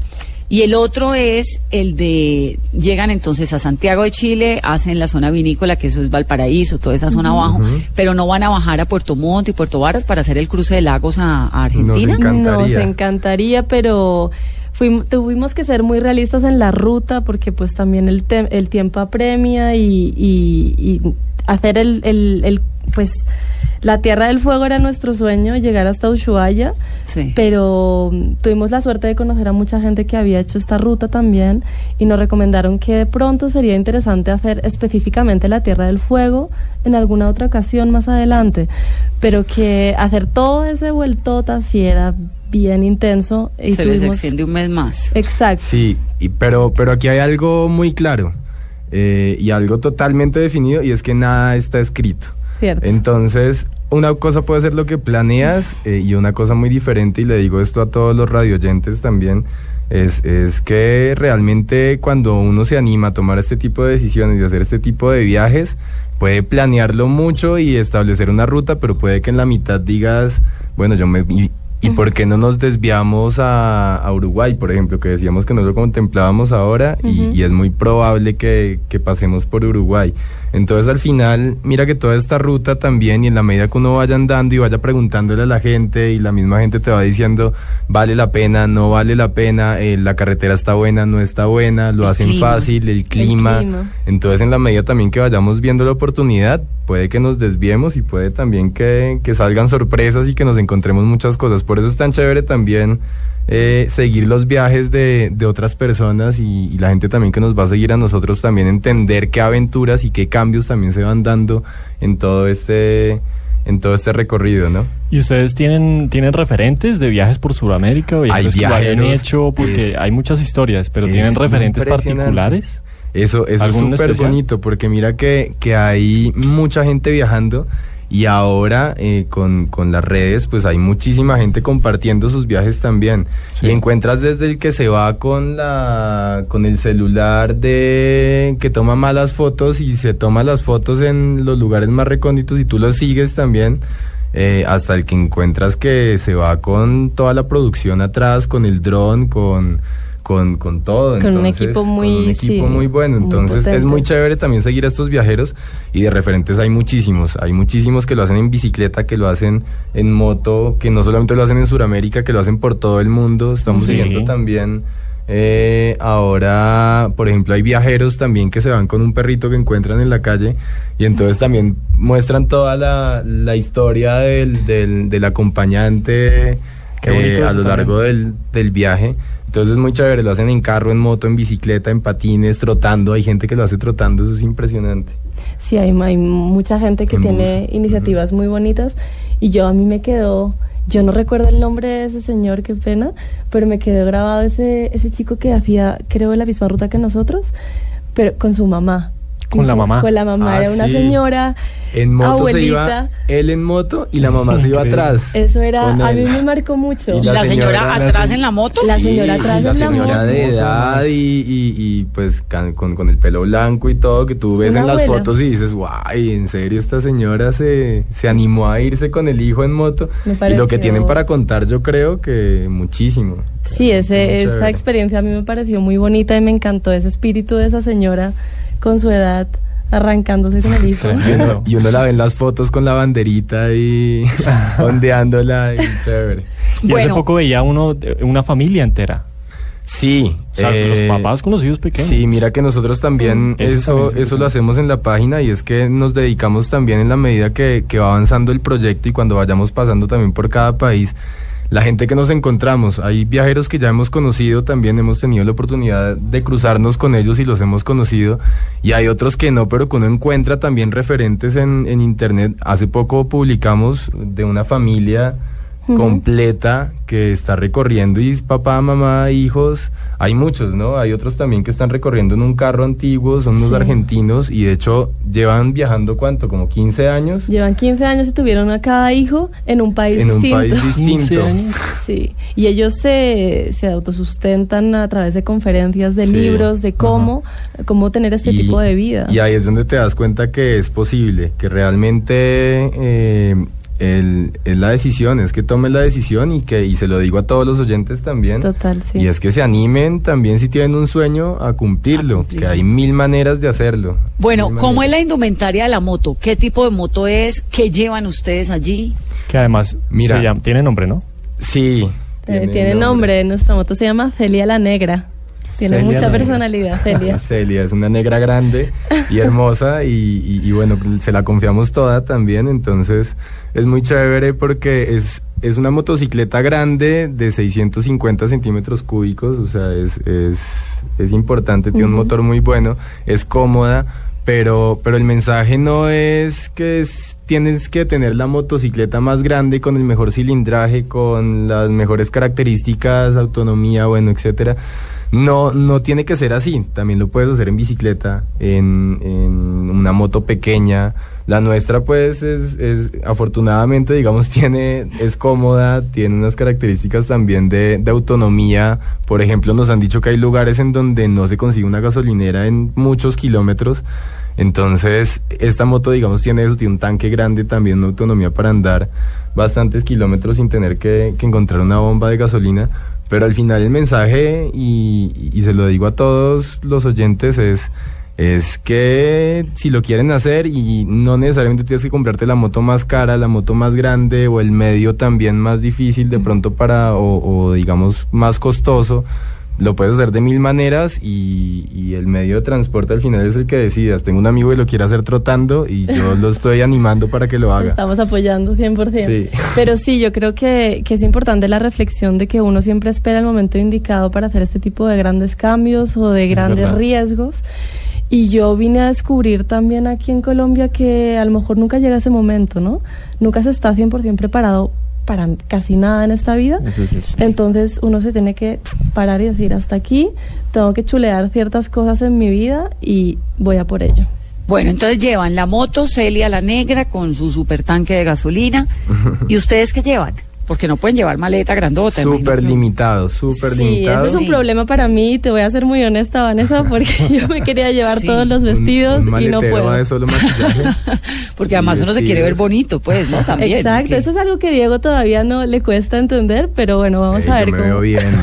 Y el otro es el de, llegan entonces a Santiago de Chile, hacen la zona vinícola, que eso es Valparaíso, toda esa zona abajo, pero no van a bajar a Puerto Montt y Puerto Varas para hacer el cruce de lagos a, a Argentina. Nos encantaría, pero fuimos, tuvimos que ser muy realistas en la ruta porque pues también el, tem- el tiempo apremia y, y- y hacer el, el- el, pues la Tierra del Fuego era nuestro sueño, llegar hasta Ushuaia, Sí. pero mm, tuvimos la suerte de conocer a mucha gente que había hecho esta ruta también y nos recomendaron que de pronto sería interesante hacer específicamente la Tierra del Fuego en alguna otra ocasión más adelante, pero que hacer todo ese vueltota si era bien intenso y Se les tuvimos- extiende un mes más. Exacto. Sí, y, pero, pero aquí hay algo muy claro eh, y algo totalmente definido y es que nada está escrito. Cierto. Entonces, una cosa puede ser lo que planeas eh, y una cosa muy diferente, y le digo esto a todos los radioyentes también, es, es que realmente cuando uno se anima a tomar este tipo de decisiones y hacer este tipo de viajes, puede planearlo mucho y establecer una ruta, pero puede que en la mitad digas, bueno, yo me... Y, ¿Y por qué no nos desviamos a, a Uruguay, por ejemplo, que decíamos que no lo contemplábamos ahora y- es muy probable que, que pasemos por Uruguay? Entonces al final, mira que toda esta ruta también y en la medida que uno vaya andando y vaya preguntándole a la gente y la misma gente te va diciendo, vale la pena, no vale la pena, eh, la carretera está buena, no está buena, lo El hacen clima. fácil, el clima. clima. Entonces en la medida también que vayamos viendo la oportunidad, puede que nos desviemos y puede también que, que salgan sorpresas y que nos encontremos muchas cosas. Por eso es tan chévere también eh, seguir los viajes de, de otras personas y, y la gente también que nos va a seguir a nosotros también entender qué aventuras y qué cambios también se van dando en todo este en todo este recorrido, ¿no? ¿Y ustedes tienen, tienen referentes de viajes por Sudamérica? Viajeros Hay que lo hayan viajeros, hecho, porque es- hay muchas historias, pero ¿tienen referentes particulares? Eso, eso es ¿Algún súper bonito porque mira que, que hay mucha gente viajando Y ahora eh, con, con las redes, pues hay muchísima gente compartiendo sus viajes también. Y encuentras desde el que se va con la con el celular de que toma malas fotos y se toma las fotos en los lugares más recónditos y tú los sigues también. eh, hasta el que encuentras que se va con toda la producción atrás, con el dron, con, con, con todo. Con un equipo muy, con un equipo sí, muy bueno. muy Entonces es muy chévere también seguir a estos viajeros y de referentes hay muchísimos. Hay muchísimos que lo hacen en bicicleta, que lo hacen en moto, que no solamente lo hacen en Sudamérica, que lo hacen por todo el mundo. Estamos Sí. siguiendo también. eh, ahora, por ejemplo, hay viajeros también que se van con un perrito que encuentran en la calle y entonces también muestran toda la, la historia del, del, del acompañante eh, a lo también. largo del, del viaje. Entonces es muy chévere, lo hacen en carro, en moto, en bicicleta, en patines, trotando. Hay gente que lo hace trotando, eso es impresionante. Sí, hay, hay mucha gente que En tiene bus. iniciativas muy bonitas y yo a mí me quedó, yo no recuerdo el nombre de ese señor, qué pena, pero me quedó grabado ese, ese chico que hacía, creo, la misma ruta que nosotros, pero con su mamá. Con la mamá. Con la mamá, Ah, era una sí. señora, En moto se iba abuelita. él en moto y la mamá se iba atrás. Eso era, a mí me marcó mucho. Y La, señora, señora- atrás en la moto. La Sí, señora atrás y la en la señora moto. de edad y, y- y, pues can- con, con el pelo blanco y todo que tú ves Una en las abuela. fotos y dices, guay, en serio esta señora se, se animó a irse con el hijo en moto. Me Y lo que tienen para contar yo creo que muchísimo. Sí, ese, esa chévere. experiencia a mí me pareció muy bonita y me encantó ese espíritu de esa señora con su edad arrancándose con el hijo. Y uno, y uno la ve en las fotos con la banderita y ondeándola y chévere. Y hace poco veía uno, de- una familia entera. Sí. O sea, eh, los papás con los hijos pequeños. Sí, mira que nosotros también Mm, eso eso, también lo hacemos en la página y es que nos dedicamos también en la medida que, que va avanzando el proyecto y cuando vayamos pasando también por cada país, la gente que nos encontramos, hay viajeros que ya hemos conocido, también hemos tenido la oportunidad de cruzarnos con ellos y los hemos conocido y hay otros que no, pero que uno encuentra también referentes en, en internet. Hace poco publicamos de una familia Completa que está recorriendo y es papá, mamá, hijos. Hay muchos, ¿no? Hay otros también que están recorriendo en un carro antiguo, son unos Sí. argentinos y de hecho llevan viajando cuánto, como 15 años. Llevan 15 años y tuvieron a cada hijo en un país En un distinto. país distinto. 15 años. Sí, y ellos se, se autosustentan a través de conferencias, de Sí. libros, de cómo, cómo tener este Y- tipo de vida. Y ahí es donde te das cuenta que es posible, que realmente eh, el- es la decisión, es que tomes la decisión y que y se lo digo a todos los oyentes también. Total, sí. Y es que se animen también si tienen un sueño a cumplirlo, que hay mil maneras de hacerlo. Bueno, ¿cómo es la indumentaria de la moto? ¿Qué tipo de moto es? ¿Qué llevan ustedes allí? Que además Mira. se llama- tiene nombre, ¿no? Sí. Eh, tiene nombre. nuestra moto se llama Celia la Negra. Tiene Celia mucha personalidad, Celia. Celia es una negra grande y hermosa y, y- y bueno, se la confiamos toda también, entonces es muy chévere porque es, es una motocicleta grande de 650 centímetros cúbicos, o sea, es, es, es importante, tiene un motor muy bueno, es cómoda, pero, pero el mensaje no es que es- tienes que tener la motocicleta más grande con el mejor cilindraje, con las mejores características, autonomía, bueno, etcétera. No, no tiene que ser así. También lo puedes hacer en bicicleta, en, en una moto pequeña. La nuestra, pues, es, es afortunadamente, digamos, tiene, es cómoda, tiene unas características también de, de autonomía. Por ejemplo, nos han dicho que hay lugares en donde no se consigue una gasolinera en muchos kilómetros. Entonces, esta moto, digamos, tiene eso, tiene un tanque grande, también una autonomía para andar bastantes kilómetros sin tener que, que encontrar una bomba de gasolina. Pero al final el mensaje, y, y se lo digo a todos los oyentes, es, es que si lo quieren hacer y no necesariamente tienes que comprarte la moto más cara, la moto más grande o el medio también más difícil de pronto para, o, o digamos más costoso, lo puedes hacer de mil maneras y, y el medio de transporte al final es el que decidas. Tengo un amigo que lo quiere hacer trotando y yo lo estoy animando para que lo haga. Estamos apoyando 100%. Sí. Pero sí, yo creo que, que es importante la reflexión de que uno siempre espera el momento indicado para hacer este tipo de grandes cambios o de grandes riesgos. Y yo vine a descubrir también aquí en Colombia que a lo mejor nunca llega ese momento, ¿no? Nunca se está 100% preparado para casi nada en esta vida. Eso sí, sí. Entonces uno se tiene que parar y decir, hasta aquí tengo que chulear ciertas cosas en mi vida y voy a por ello. Bueno, entonces llevan la moto Celia la negra con su super tanque de gasolina. ¿Y ustedes qué llevan? Porque no pueden llevar maleta grandota. Súper limitado, súper Sí, limitado. eso es un problema para mí, te voy a ser muy honesta, Vanessa, porque yo me quería llevar Sí. todos los vestidos un y no puedo. de solo. Porque además uno se quiere ver bonito, pues, ¿no? También. Exacto, ¿qué? eso es algo que Diego todavía no le cuesta entender, pero bueno, vamos Ey, a ver yo me cómo. veo bien.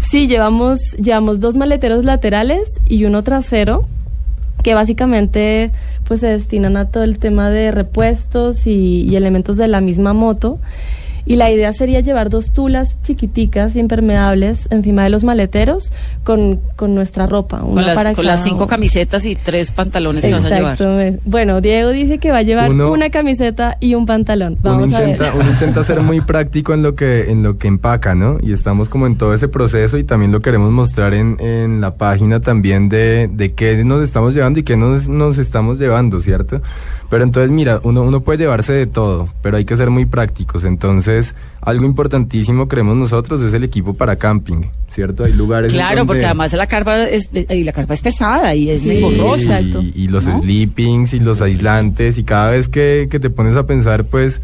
Sí, llevamos, llevamos dos maleteros laterales y uno trasero, que básicamente pues se destinan a todo el tema de repuestos y, y elementos de la misma moto. Y la idea sería llevar dos tulas chiquiticas, impermeables, encima de los maleteros con, con nuestra ropa. Con, una las, para con las cinco uno. camisetas y tres pantalones que vas a llevar. Bueno, Diego dice que va a llevar Uno- una camiseta y un pantalón. uno Vamos a ver. intenta, uno intenta ser muy práctico en lo que en lo que empaca, ¿no? Y estamos como en todo ese proceso y también lo queremos mostrar en, en la página también de, de qué nos estamos llevando y qué nos, nos estamos llevando, ¿cierto? Pero entonces, mira, uno, uno puede llevarse de todo, pero hay que ser muy prácticos. Entonces, algo importantísimo, creemos nosotros, es el equipo para camping, ¿cierto? Hay lugares Claro, donde- porque además la carpa es, y la carpa es pesada y es Sí, engorrosa. y, y los sleepings y los aislantes y cada vez que, que te pones a pensar pues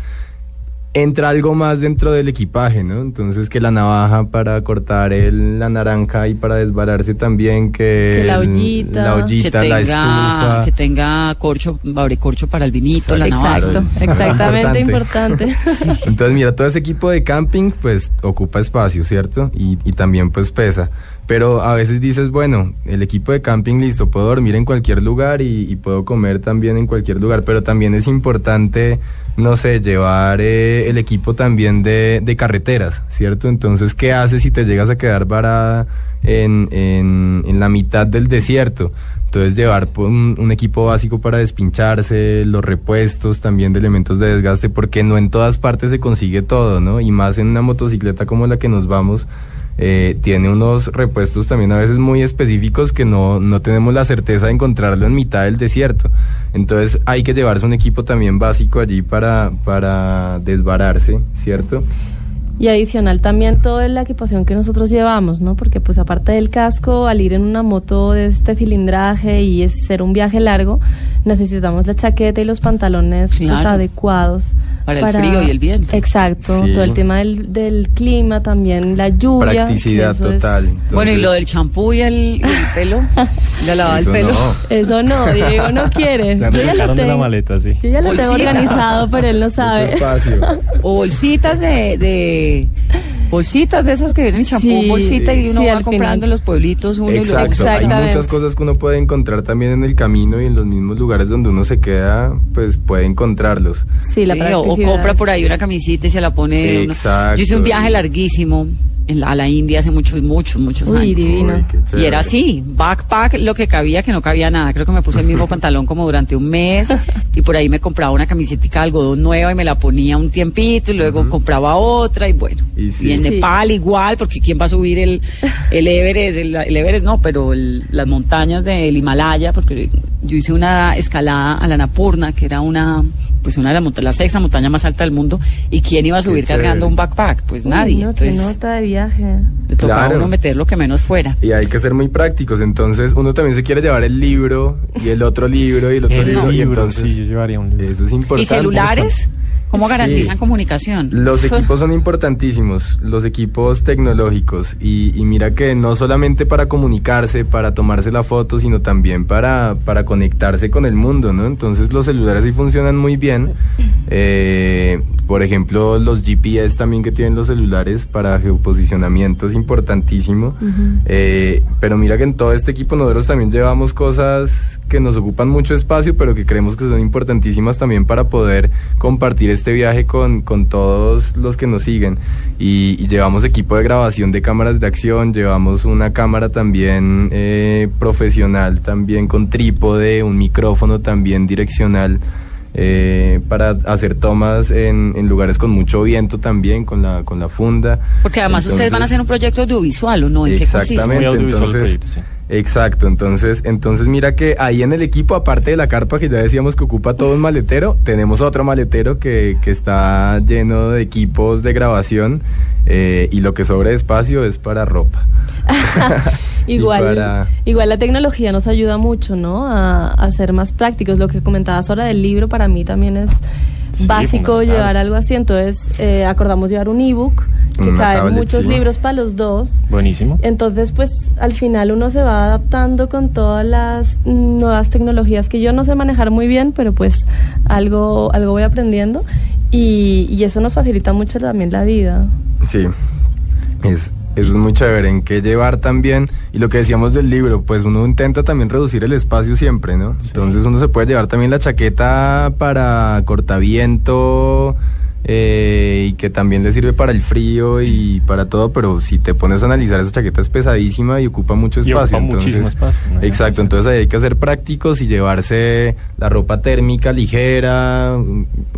entra algo más dentro del equipaje, ¿no? Entonces que la navaja para cortar el, la naranja y para desbararse también, que, Que la el- ollita. la, ollita, que la tenga, estufa. que tenga corcho, corcho para el vinito, la Exacto, navaja. exactamente importante. Entonces, mira, todo ese equipo de camping, pues, ocupa espacio, ¿cierto? Y, y también, pues, pesa. Pero a veces dices, bueno, el equipo de camping, listo, puedo dormir en cualquier lugar y, y puedo comer también en cualquier lugar, pero también es importante, no sé, llevar eh, el equipo también de, de carreteras, ¿cierto? Entonces, ¿qué haces si te llegas a quedar varada en, en, en la mitad del desierto? Entonces llevar pues, un, un equipo básico para despincharse, los repuestos también de elementos de desgaste, porque no en todas partes se consigue todo, ¿no? Y más en una motocicleta como la que nos vamos, eh, tiene unos repuestos también a veces muy específicos que no, no tenemos la certeza de encontrarlo en mitad del desierto. Entonces hay que llevarse un equipo también básico allí para, para desbararse, ¿cierto? Y adicional también toda la equipación que nosotros llevamos, ¿no? Porque pues aparte del casco, al ir en una moto de este cilindraje y es ser un viaje largo, necesitamos la chaqueta y los pantalones pues, Claro. adecuados. Para el frío y el viento. Exacto, Sí. todo el tema del, del clima, también la lluvia. Practicidad eso es- total. Bueno, y lo del champú y el, pelo, la lavada del pelo. no. Eso no, Diego no quiere. Yo ya lo de la tengo, maleta, sí. yo ya lo tengo organizado, pero él no sabe. O bolsitas de, de bolsitas de esas que vienen en champú, Sí, bolsita y uno sí, va comprando final. en los pueblitos uno y Exacto, hay muchas cosas que uno puede encontrar también en el camino y en los mismos lugares donde uno se queda, pues puede encontrarlos. Sí, la Sí, o, o compra por ahí una camisita y se la pone. Exacto. Yo hice un viaje larguísimo en la- a la India hace muchos, muchos, muchos Uy, años. divino. Uy, qué Y era así, backpack, lo que cabía, que no cabía nada. Creo que me puse el mismo pantalón como durante un mes y por ahí me compraba una camiseta de algodón nueva y me la ponía un tiempito y luego compraba otra y bueno. Y en Sí. Nepal igual, porque ¿quién va a subir el, el Everest? El, el Everest no, pero el- las montañas del Himalaya, porque yo hice una escalada a la Napurna, que era una, pues una de las montañas, la sexta montaña más alta del mundo, y ¿quién iba a subir cargando un backpack? Pues Uy, nadie. no, qué Entonces nota de viaje. le tocaba Claro. uno meter lo que menos fuera. Y hay que ser muy prácticos, entonces uno también se quiere llevar el libro y el otro libro y el otro El libro, y libro, entonces sí, yo llevaría un libro. eso es ¿Y importante. celulares? ¿Cómo Sí. garantizan comunicación? Los equipos son importantísimos, los equipos tecnológicos. Y, y mira que no solamente para comunicarse, para tomarse la foto, sino también para, para conectarse con el mundo, ¿no? Entonces los celulares sí funcionan muy bien. Eh, por ejemplo, los GPS también que tienen los celulares para geoposicionamiento es importantísimo. Eh, pero mira que en todo este equipo nosotros también llevamos cosas que nos ocupan mucho espacio, pero que creemos que son importantísimas también para poder compartir este viaje con, con todos los que nos siguen. Y, y llevamos equipo de grabación de cámaras de acción, llevamos una cámara también eh, profesional, también con trípode, un micrófono también direccional. Eh, para hacer tomas en, en lugares con mucho viento también, con la, con la funda. Porque además ustedes van a hacer un proyecto audiovisual, ¿o no? ¿En qué consiste? Exactamente, Muy audiovisual el entonces proyecto, sí. Exacto, entonces, entonces mira que ahí en el equipo, aparte de la carpa que ya decíamos que ocupa todo un maletero, tenemos otro maletero que, que está lleno de equipos de grabación eh, y lo que sobra de espacio es para ropa. Igual, para- igual la tecnología nos ayuda mucho, ¿no? A, a ser más prácticos. Lo que comentabas ahora del libro para mí también es Sí, básico llevar algo así. Entonces eh, acordamos llevar un ebook que caen muchos libros para los dos. Buenísimo. Entonces, pues al final uno se va adaptando con todas las nuevas tecnologías que yo no sé manejar muy bien, pero pues algo, algo voy aprendiendo y, y eso nos facilita mucho también la vida. Sí, es, eso es muy chévere. En qué llevar también, y lo que decíamos del libro, pues uno intenta también reducir el espacio siempre, ¿no? Entonces uno se puede llevar también la chaqueta para cortaviento. Eh, y que también le sirve para el frío y para todo, pero si te pones a analizar esa chaqueta es pesadísima y ocupa mucho Y espacio. ocupa muchísimo espacio, ¿no? Exacto, entonces ahí hay que ser prácticos y llevarse la ropa térmica ligera.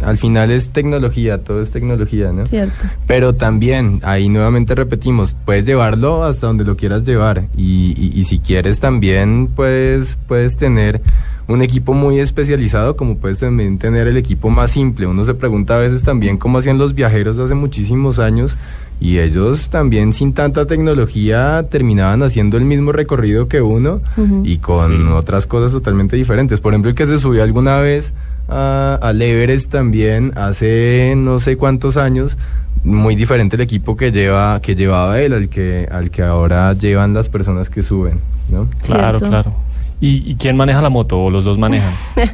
Al final es tecnología, todo es tecnología, ¿no? Cierto. Pero también, ahí nuevamente repetimos, puedes llevarlo hasta donde lo quieras llevar. Y, y- y si quieres también, pues, puedes tener un equipo muy especializado, como puedes también tener el equipo más simple. Uno se pregunta a veces también cómo hacían los viajeros hace muchísimos años. Y ellos también sin tanta tecnología terminaban haciendo el mismo recorrido que uno y con otras cosas totalmente diferentes. Por ejemplo, el que se subió alguna vez a, al Everest también hace no sé cuántos años, muy diferente el equipo que lleva que llevaba él al que al que ahora llevan las personas que suben, ¿no? Claro, Cierto. claro. ¿Y, y quién maneja la moto o los dos manejan?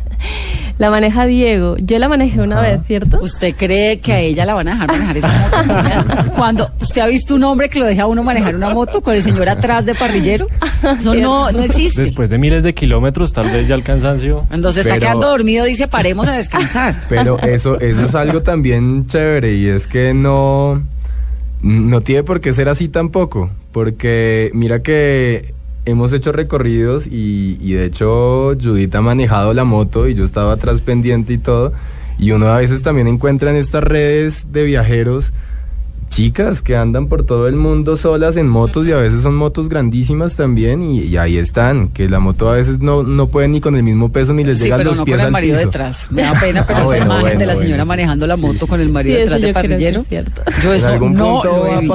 La maneja Diego. Yo la manejé una vez, ¿cierto? ¿Usted cree que a ella la van a dejar manejar esa moto? Cuando usted ha visto un hombre que lo deja a uno manejar una moto con el señor atrás de parrillero, eso no, no existe. Después de miles de kilómetros, tal vez ya el cansancio. Se está Pero- quedando dormido dice paremos a descansar. Pero eso eso es algo también chévere y es que no no tiene por qué ser así tampoco, porque mira que hemos hecho recorridos y, y de hecho Judith ha manejado la moto y yo estaba atrás pendiente y todo. Y uno a veces también encuentra en estas redes de viajeros chicas que andan por todo el mundo solas en motos y a veces son motos grandísimas también y, y ahí están, que la moto a veces no, no pueden ni con el mismo peso ni les Sí, llega pero los no pies con el al marido piso. detrás. Me da pena, pero Ah, esa bueno, imagen bueno, de la señora bueno. manejando la moto con el marido Sí, detrás de yo creo que parrillero. Yo en eso algún no punto lo he va a visto.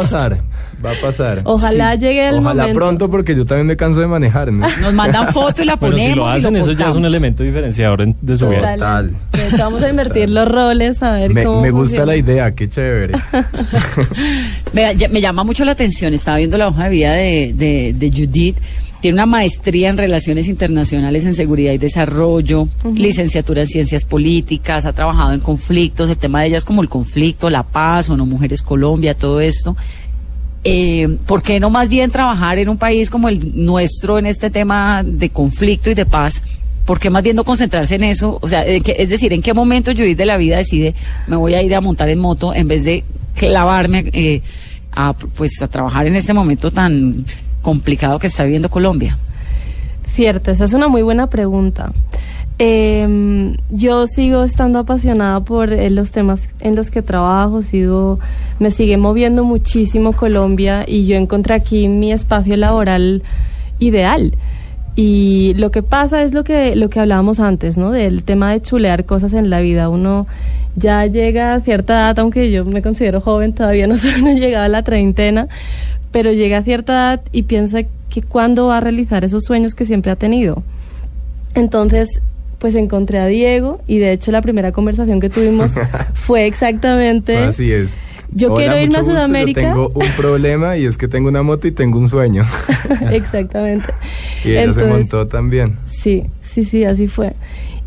Va a pasar. Ojalá llegue el Ojalá momento. pronto porque yo también me canso de manejar, ¿no? Nos mandan foto y la Bueno, ponemos si lo hacen, y lo eso ya es un elemento diferenciador en- de su vida. Total. Vamos a invertir los roles a ver Me, cómo me gusta funciona. la idea, qué chévere. Me, me llama mucho la atención, estaba viendo la hoja de vida de, de, de Judith. Tiene una maestría en Relaciones Internacionales en Seguridad y Desarrollo, licenciatura en Ciencias Políticas, ha trabajado en conflictos, el tema de ella es como el conflicto, la paz, o no Mujeres Colombia, todo esto. Eh, ¿Por qué no más bien trabajar en un país como el nuestro en este tema de conflicto y de paz? ¿Por qué más bien no concentrarse en eso? O sea, ¿en qué- es decir, ¿en qué momento Judith de la vida decide me voy a ir a montar en moto en vez de clavarme eh, a, pues, a trabajar en este momento tan complicado que está viviendo Colombia? Cierto, esa es una muy buena pregunta. Eh, yo sigo estando apasionada por eh, los temas en los que trabajo, sigo, me sigue moviendo muchísimo Colombia y yo encontré aquí mi espacio laboral ideal. Y lo que pasa es lo que, lo que hablábamos antes, ¿no? Del tema de chulear cosas en la vida. Uno ya llega a cierta edad, aunque yo me considero joven, todavía no no he llegado a la treintena, pero llega a cierta edad y piensa que cuándo va a realizar esos sueños que siempre ha tenido. Entonces, pues encontré a Diego y de hecho la primera conversación que tuvimos fue exactamente... Así es. Yo quiero irme a gusto, Sudamérica. Yo tengo un problema y es que tengo una moto y tengo un sueño. Exactamente. y ella se montó también. Sí, sí, sí, así fue.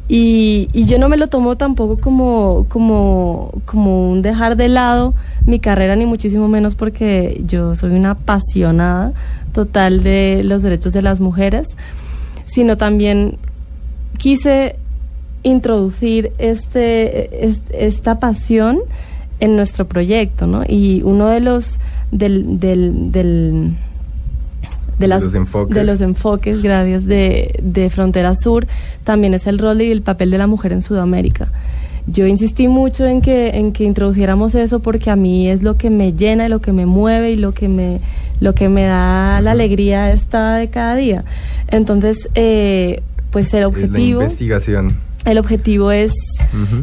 Y, y yo no me lo tomo tampoco como, como, como un dejar de lado mi carrera, ni muchísimo menos porque yo soy una apasionada total de los derechos de las mujeres, sino también quise introducir este, es- esta pasión en nuestro proyecto, ¿no? Y uno de los del, del, del de, De las, los enfoques. de los enfoques, gracias, de, de Frontera Sur, también es el rol y el papel de la mujer en Sudamérica. yo insistí mucho en que, en que introduciéramos eso porque a mí es lo que me llena, y lo que me mueve y lo que me, lo que me da la alegría esta de cada día. Entonces, eh, pues el la objetivo... investigación. El objetivo es,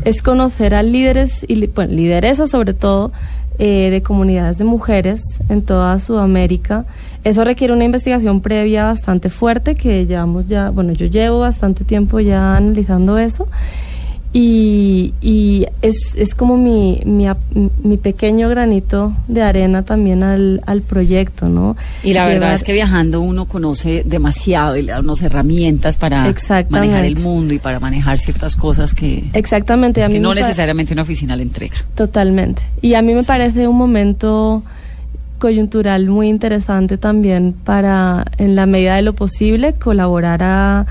es conocer a líderes y bueno, lideresas sobre todo eh, de comunidades de mujeres en toda Sudamérica. Eso requiere una investigación previa bastante fuerte que llevamos ya, bueno, yo llevo bastante tiempo ya analizando eso. Y, y es, es como mi, mi, mi pequeño granito de arena también al, al proyecto, ¿no? Y la verdad es que viajando uno conoce demasiado y le da unas herramientas para manejar el mundo y para manejar ciertas cosas que, Exactamente, a mí que no necesariamente una oficina le entrega. Totalmente. Y a mí me parece un momento coyuntural muy interesante también para, en la medida de lo posible, colaborar a,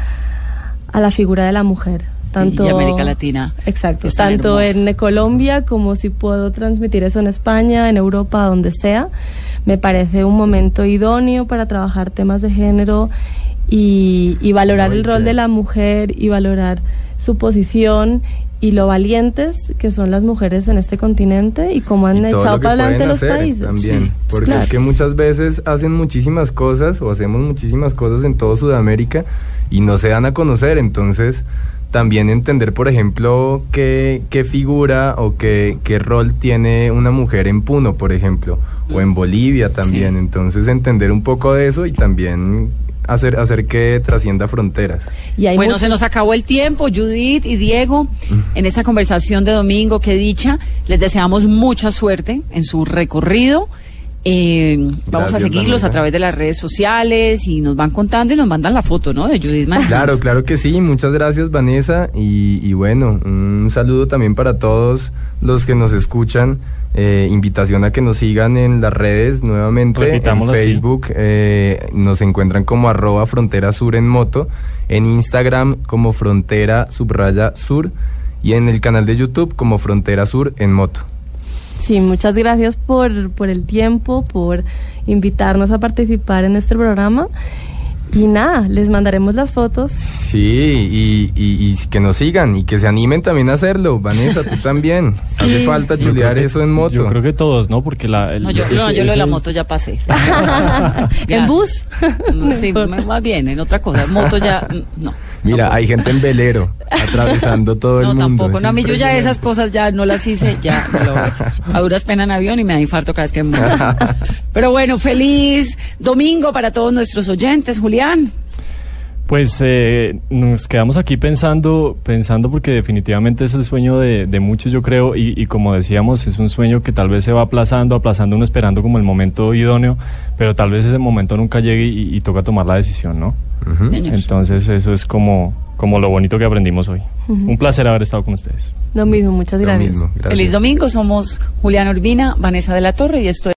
a la figura de la mujer. Tanto, y América Latina. Exacto, tanto en Colombia como si puedo transmitir eso en España, en Europa, donde sea. Me parece un momento idóneo para trabajar temas de género y, y valorar Muy el rol bien. de la mujer y valorar su posición y lo valientes que son las mujeres en este continente y cómo han Y echado para adelante los hacer países. También, Sí, porque claro. es que muchas veces hacen muchísimas cosas o hacemos muchísimas cosas en todo Sudamérica y no se dan a conocer, entonces también entender, por ejemplo, qué, qué figura o qué, qué rol tiene una mujer en Puno, por ejemplo, o en Bolivia también, entonces entender un poco de eso y también hacer, hacer que trascienda fronteras. Y hay bueno, muchos- se nos acabó el tiempo, Judith y Diego, en esta conversación de domingo, que dicha, les deseamos mucha suerte en su recorrido. Eh, vamos a seguirlos a través de las redes sociales y nos van contando y nos mandan la foto, ¿no? De Judith. Claro, claro que sí. Muchas gracias, Vanessa. Y, y bueno, un saludo también para todos los que nos escuchan. Eh, invitación a que nos sigan en las redes nuevamente. En. Facebook eh, nos encuentran como arroba frontera sur en moto. En Instagram como frontera subraya sur. Y en el canal de YouTube como frontera sur en moto. Sí, muchas gracias por, por el tiempo, por invitarnos a participar en este programa. Y nada, les mandaremos las fotos. Sí, y, y- y que nos sigan y que se animen también a hacerlo. Vanessa, tú también. Hace falta chulear que- eso en moto. Yo creo que todos, ¿no? Porque la... el- No, yo, ese- no, yo lo de la moto ya pasé. ¿En bus? Sí, me va bien, en otra cosa. Moto ya, no. Mira, hay gente en velero atravesando todo No, el mundo. tampoco. No, a mí yo ya esas cosas ya no las hice, ya no lo voy a hacer. A duras penas en avión y me da infarto cada vez que me muevo. Pero bueno, feliz domingo para todos nuestros oyentes, Julián. Pues eh, nos quedamos aquí pensando, pensando porque definitivamente es el sueño de, de muchos, yo creo, y, y como decíamos, es un sueño que tal vez se va aplazando, aplazando uno esperando como el momento idóneo, pero tal vez ese momento nunca llegue y, y toca tomar la decisión, ¿no? Entonces eso es como, como lo bonito que aprendimos hoy. Un placer haber estado con ustedes. Lo mismo, muchas Lo gracias. mismo, gracias. Feliz domingo. Somos Julián Urbina, Vanessa de la Torre y esto